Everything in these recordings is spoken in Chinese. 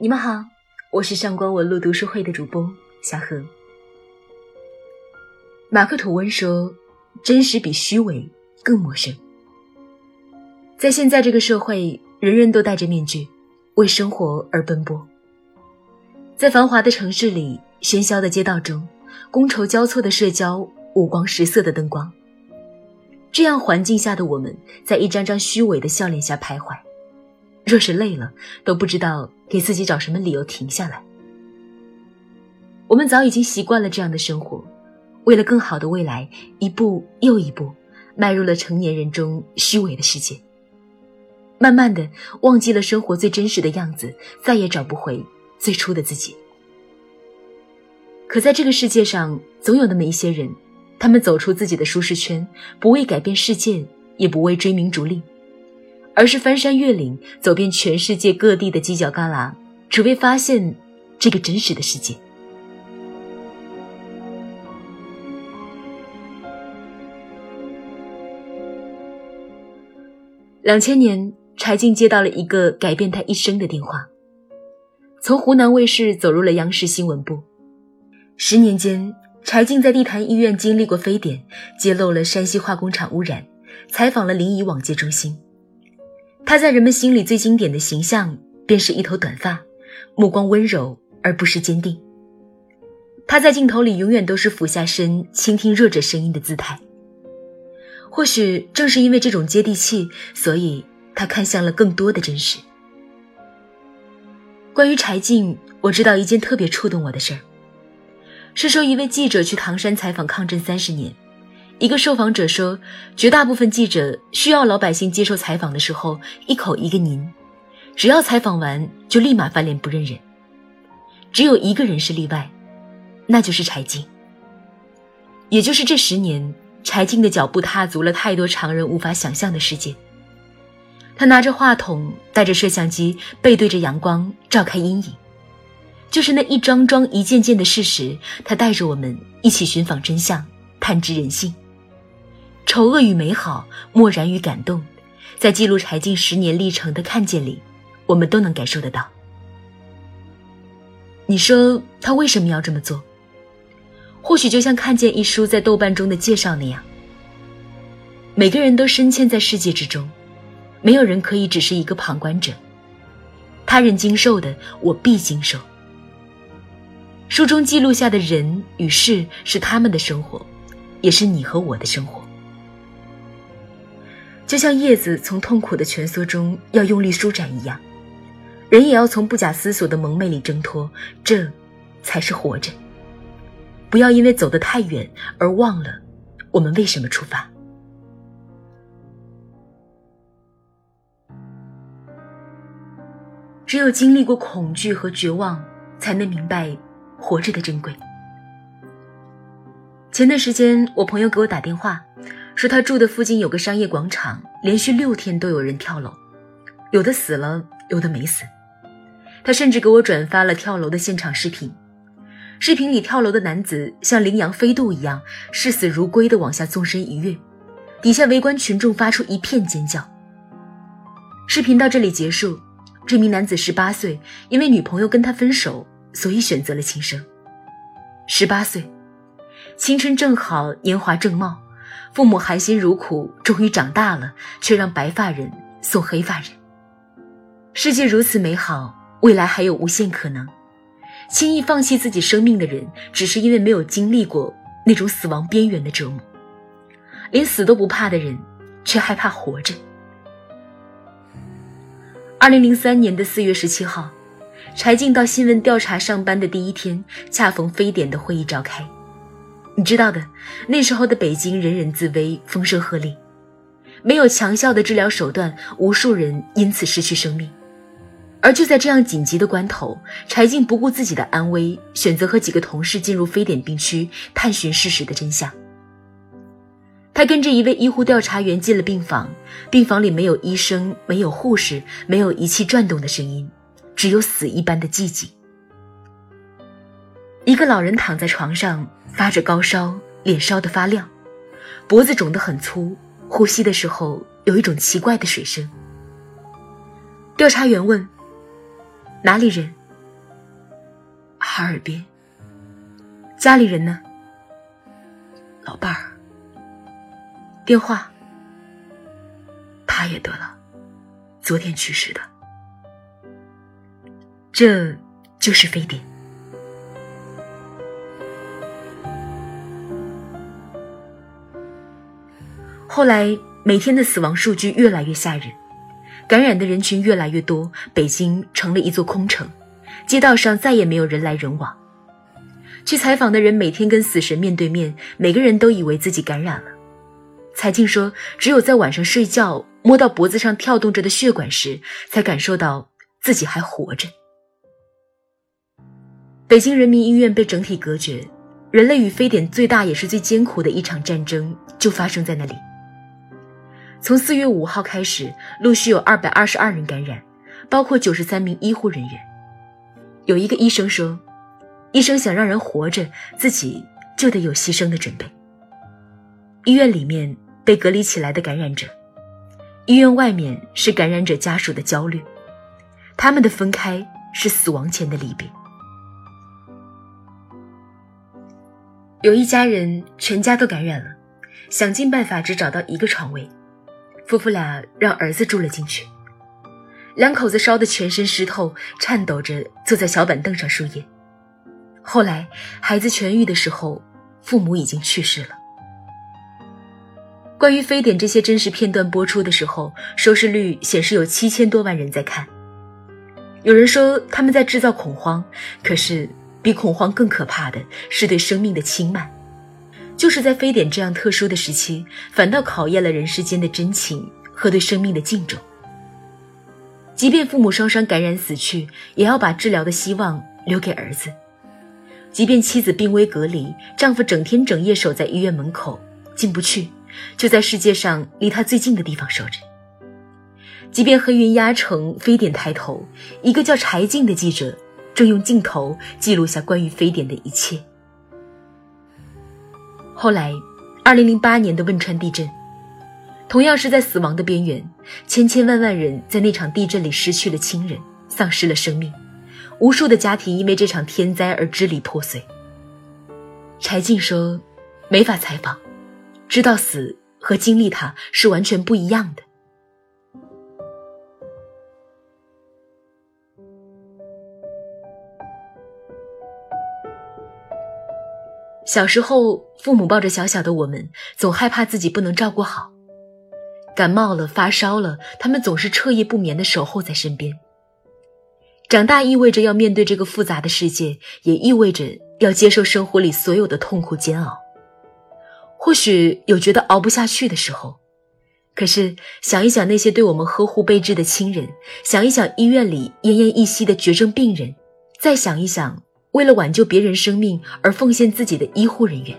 你们好，我是上官文露读书会的主播小何。马克吐温说：“真实比虚伪更陌生。”在现在这个社会，人人都戴着面具，为生活而奔波。在繁华的城市里，喧嚣的街道中，觥筹交错的社交，五光十色的灯光。这样环境下的我们，在一张张虚伪的笑脸下徘徊。若是累了，都不知道给自己找什么理由停下来。我们早已经习惯了这样的生活，为了更好的未来，一步又一步迈入了成年人中虚伪的世界。慢慢的，忘记了生活最真实的样子，再也找不回最初的自己。可在这个世界上，总有那么一些人，他们走出自己的舒适圈，不为改变世界，也不为追名逐利。而是翻山越岭，走遍全世界各地的犄角旮旯，只为发现这个真实的世界。两千年，柴静接到了一个改变她一生的电话，从湖南卫视走入了央视新闻部。十年间，柴静在地坛医院经历过非典，揭露了山西化工厂污染，采访了临沂网戒中心。他在人们心里最经典的形象，便是一头短发，目光温柔而不失坚定。他在镜头里永远都是俯下身倾听弱者声音的姿态。或许正是因为这种接地气，所以他看向了更多的真实。关于柴静，我知道一件特别触动我的事儿，是说一位记者去唐山采访抗震三十年。一个受访者说：“绝大部分记者需要老百姓接受采访的时候，一口一个您，只要采访完就立马翻脸不认人。只有一个人是例外，那就是柴静。也就是这十年，柴静的脚步踏足了太多常人无法想象的世界。他拿着话筒，带着摄像机，背对着阳光，照开阴影，就是那一桩桩、一件件的事实，他带着我们一起寻访真相，探知人性。”丑恶与美好，漠然与感动，在记录柴静十年历程的看见里，我们都能感受得到。你说他为什么要这么做？或许就像看见一书在豆瓣中的介绍那样，每个人都深嵌在世界之中，没有人可以只是一个旁观者。他人经受的，我必经受。书中记录下的人与事，是他们的生活，也是你和我的生活。就像叶子从痛苦的蜷缩中要用力舒展一样，人也要从不假思索的蒙昧里挣脱，这才是活着。不要因为走得太远而忘了我们为什么出发。只有经历过恐惧和绝望，才能明白活着的珍贵。前段时间，我朋友给我打电话。说他住的附近有个商业广场，连续六天都有人跳楼，有的死了，有的没死。他甚至给我转发了跳楼的现场视频，视频里跳楼的男子像羚羊飞渡一样视死如归地往下纵身一跃，底下围观群众发出一片尖叫。视频到这里结束，这名男子十八岁，因为女朋友跟他分手，所以选择了轻生。十八岁，青春正好，年华正茂。父母含辛茹苦，终于长大了，却让白发人送黑发人。世界如此美好，未来还有无限可能。轻易放弃自己生命的人，只是因为没有经历过那种死亡边缘的折磨。连死都不怕的人，却害怕活着。二零零三年的四月十七号，柴静到新闻调查上班的第一天，恰逢非典的会议召开。你知道的，那时候的北京人人自危，风声鹤唳，没有强效的治疗手段，无数人因此失去生命。而就在这样紧急的关头，柴静不顾自己的安危，选择和几个同事进入非典病区，探寻事实的真相。他跟着一位医护调查员进了病房，病房里没有医生，没有护士，没有仪器转动的声音，只有死一般的寂静。一个老人躺在床上。发着高烧，脸烧得发亮，脖子肿得很粗，呼吸的时候有一种奇怪的水声。调查员问：“哪里人？哈尔滨。家里人呢？老伴儿。电话。他也得了，昨天去世的。这就是非典。后来每天的死亡数据越来越吓人，感染的人群越来越多，北京成了一座空城，街道上再也没有人来人往。去采访的人每天跟死神面对面，每个人都以为自己感染了。彩静说：“只有在晚上睡觉，摸到脖子上跳动着的血管时，才感受到自己还活着。”北京人民医院被整体隔绝，人类与非典最大也是最艰苦的一场战争就发生在那里。从四月五号开始，陆续有二百二十二人感染，包括九十三名医护人员。有一个医生说：“医生想让人活着，自己就得有牺牲的准备。”医院里面被隔离起来的感染者，医院外面是感染者家属的焦虑，他们的分开是死亡前的离别。有一家人全家都感染了，想尽办法只找到一个床位。夫妇俩让儿子住了进去，两口子烧得全身湿透，颤抖着坐在小板凳上输液。后来孩子痊愈的时候，父母已经去世了。关于非典这些真实片段播出的时候，收视率显示有七千多万人在看。有人说他们在制造恐慌，可是比恐慌更可怕的是对生命的轻慢。就是在非典这样特殊的时期，反倒考验了人世间的真情和对生命的敬重。即便父母双双感染死去，也要把治疗的希望留给儿子；即便妻子病危隔离，丈夫整天整夜守在医院门口进不去，就在世界上离他最近的地方守着；即便黑云压城，非典抬头，一个叫柴静的记者正用镜头记录下关于非典的一切。后来，二零零八年的汶川地震，同样是在死亡的边缘，千千万万人在那场地震里失去了亲人，丧失了生命，无数的家庭因为这场天灾而支离破碎。柴静说：“没法采访，知道死和经历它是完全不一样的。”小时候，父母抱着小小的我们，总害怕自己不能照顾好。感冒了、发烧了，他们总是彻夜不眠的守候在身边。长大意味着要面对这个复杂的世界，也意味着要接受生活里所有的痛苦煎熬。或许有觉得熬不下去的时候，可是想一想那些对我们呵护备至的亲人，想一想医院里奄奄一息的绝症病人，再想一想。为了挽救别人生命而奉献自己的医护人员，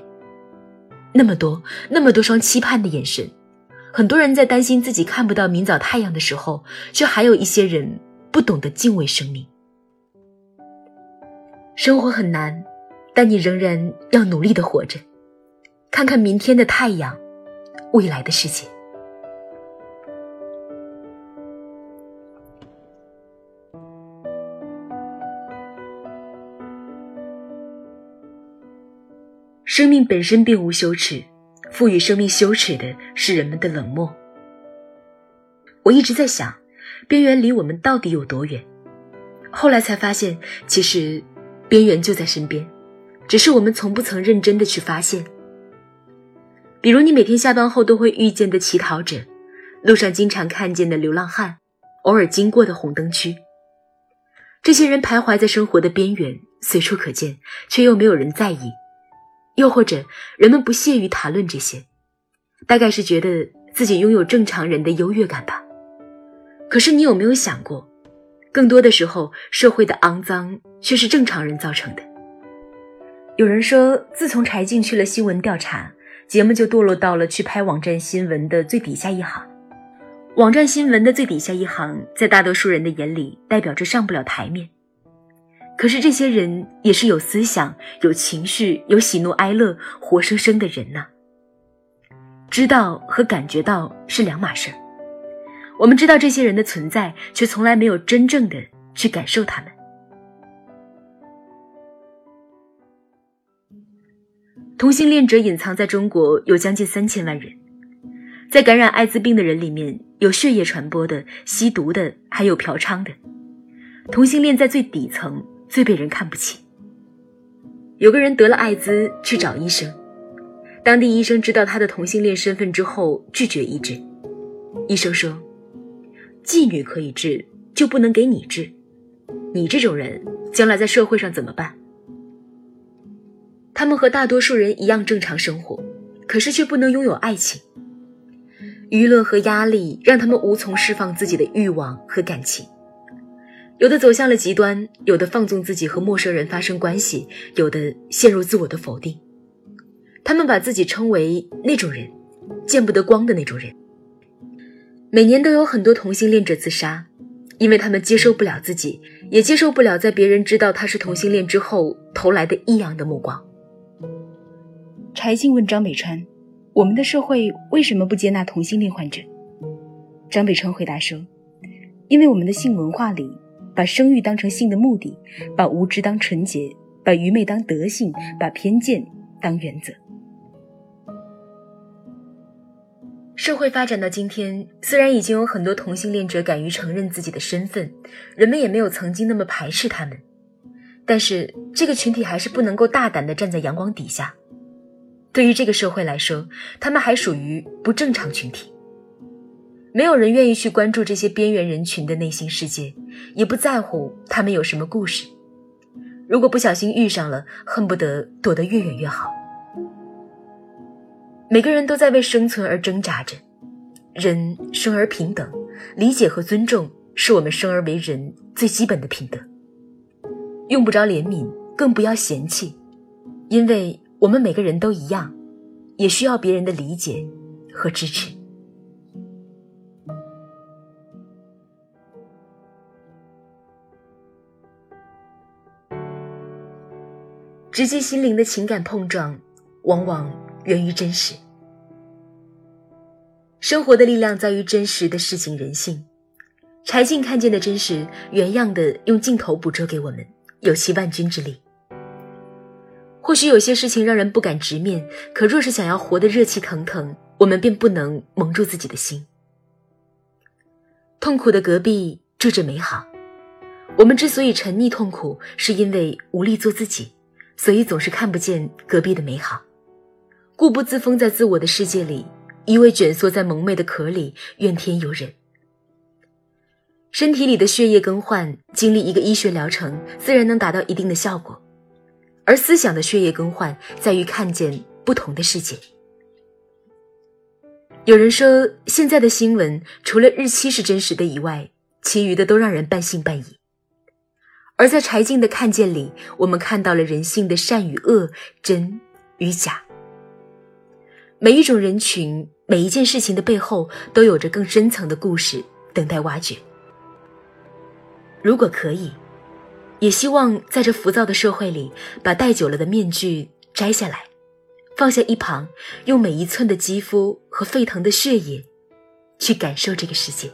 那么多那么多双期盼的眼神，很多人在担心自己看不到明早太阳的时候，却还有一些人不懂得敬畏生命。生活很难，但你仍然要努力的活着，看看明天的太阳，未来的世界。生命本身并无羞耻，赋予生命羞耻的是人们的冷漠。我一直在想，边缘离我们到底有多远？后来才发现，其实边缘就在身边，只是我们从不曾认真的去发现。比如你每天下班后都会遇见的乞讨者，路上经常看见的流浪汉，偶尔经过的红灯区，这些人徘徊在生活的边缘，随处可见，却又没有人在意。又或者，人们不屑于谈论这些，大概是觉得自己拥有正常人的优越感吧。可是，你有没有想过，更多的时候，社会的肮脏却是正常人造成的？有人说，自从柴静去了新闻调查，节目就堕落到了去拍网站新闻的最底下一行。网站新闻的最底下一行，在大多数人的眼里，代表着上不了台面。可是这些人也是有思想、有情绪、有喜怒哀乐、活生生的人呐。知道和感觉到是两码事儿。我们知道这些人的存在，却从来没有真正的去感受他们。同性恋者隐藏在中国有将近三千万人，在感染艾滋病的人里面，有血液传播的、吸毒的，还有嫖娼的。同性恋在最底层最被人看不起。有个人得了艾滋，去找医生，当地医生知道他的同性恋身份之后，拒绝医治。医生说：“妓女可以治，就不能给你治。你这种人将来在社会上怎么办？”他们和大多数人一样正常生活，可是却不能拥有爱情。舆论和压力让他们无从释放自己的欲望和感情。有的走向了极端，有的放纵自己和陌生人发生关系，有的陷入自我的否定。他们把自己称为那种人，见不得光的那种人。每年都有很多同性恋者自杀，因为他们接受不了自己，也接受不了在别人知道他是同性恋之后投来的异样的目光。柴静问张北川：“我们的社会为什么不接纳同性恋患者？”张北川回答说：“因为我们的性文化里。”把生育当成性的目的，把无知当纯洁，把愚昧当德性，把偏见当原则。社会发展到今天，虽然已经有很多同性恋者敢于承认自己的身份，人们也没有曾经那么排斥他们，但是这个群体还是不能够大胆的站在阳光底下。对于这个社会来说，他们还属于不正常群体。没有人愿意去关注这些边缘人群的内心世界，也不在乎他们有什么故事。如果不小心遇上了，恨不得躲得越远越好。每个人都在为生存而挣扎着。人生而平等，理解和尊重是我们生而为人最基本的品德。用不着怜悯，更不要嫌弃，因为我们每个人都一样，也需要别人的理解和支持。直击心灵的情感碰撞，往往源于真实。生活的力量在于真实的事情人性。柴静看见的真实，原样的用镜头捕捉给我们，有其万钧之力。或许有些事情让人不敢直面，可若是想要活得热气腾腾，我们便不能蒙住自己的心。痛苦的隔壁住着美好。我们之所以沉溺痛苦，是因为无力做自己。所以总是看不见隔壁的美好，固步自封在自我的世界里，一味卷缩在蒙昧的壳里，怨天尤人。身体里的血液更换，经历一个医学疗程，自然能达到一定的效果；而思想的血液更换，在于看见不同的世界。有人说，现在的新闻除了日期是真实的以外，其余的都让人半信半疑。而在柴静的看见里，我们看到了人性的善与恶、真与假。每一种人群、每一件事情的背后，都有着更深层的故事等待挖掘。如果可以，也希望在这浮躁的社会里，把戴久了的面具摘下来，放下一旁，用每一寸的肌肤和沸腾的血液，去感受这个世界。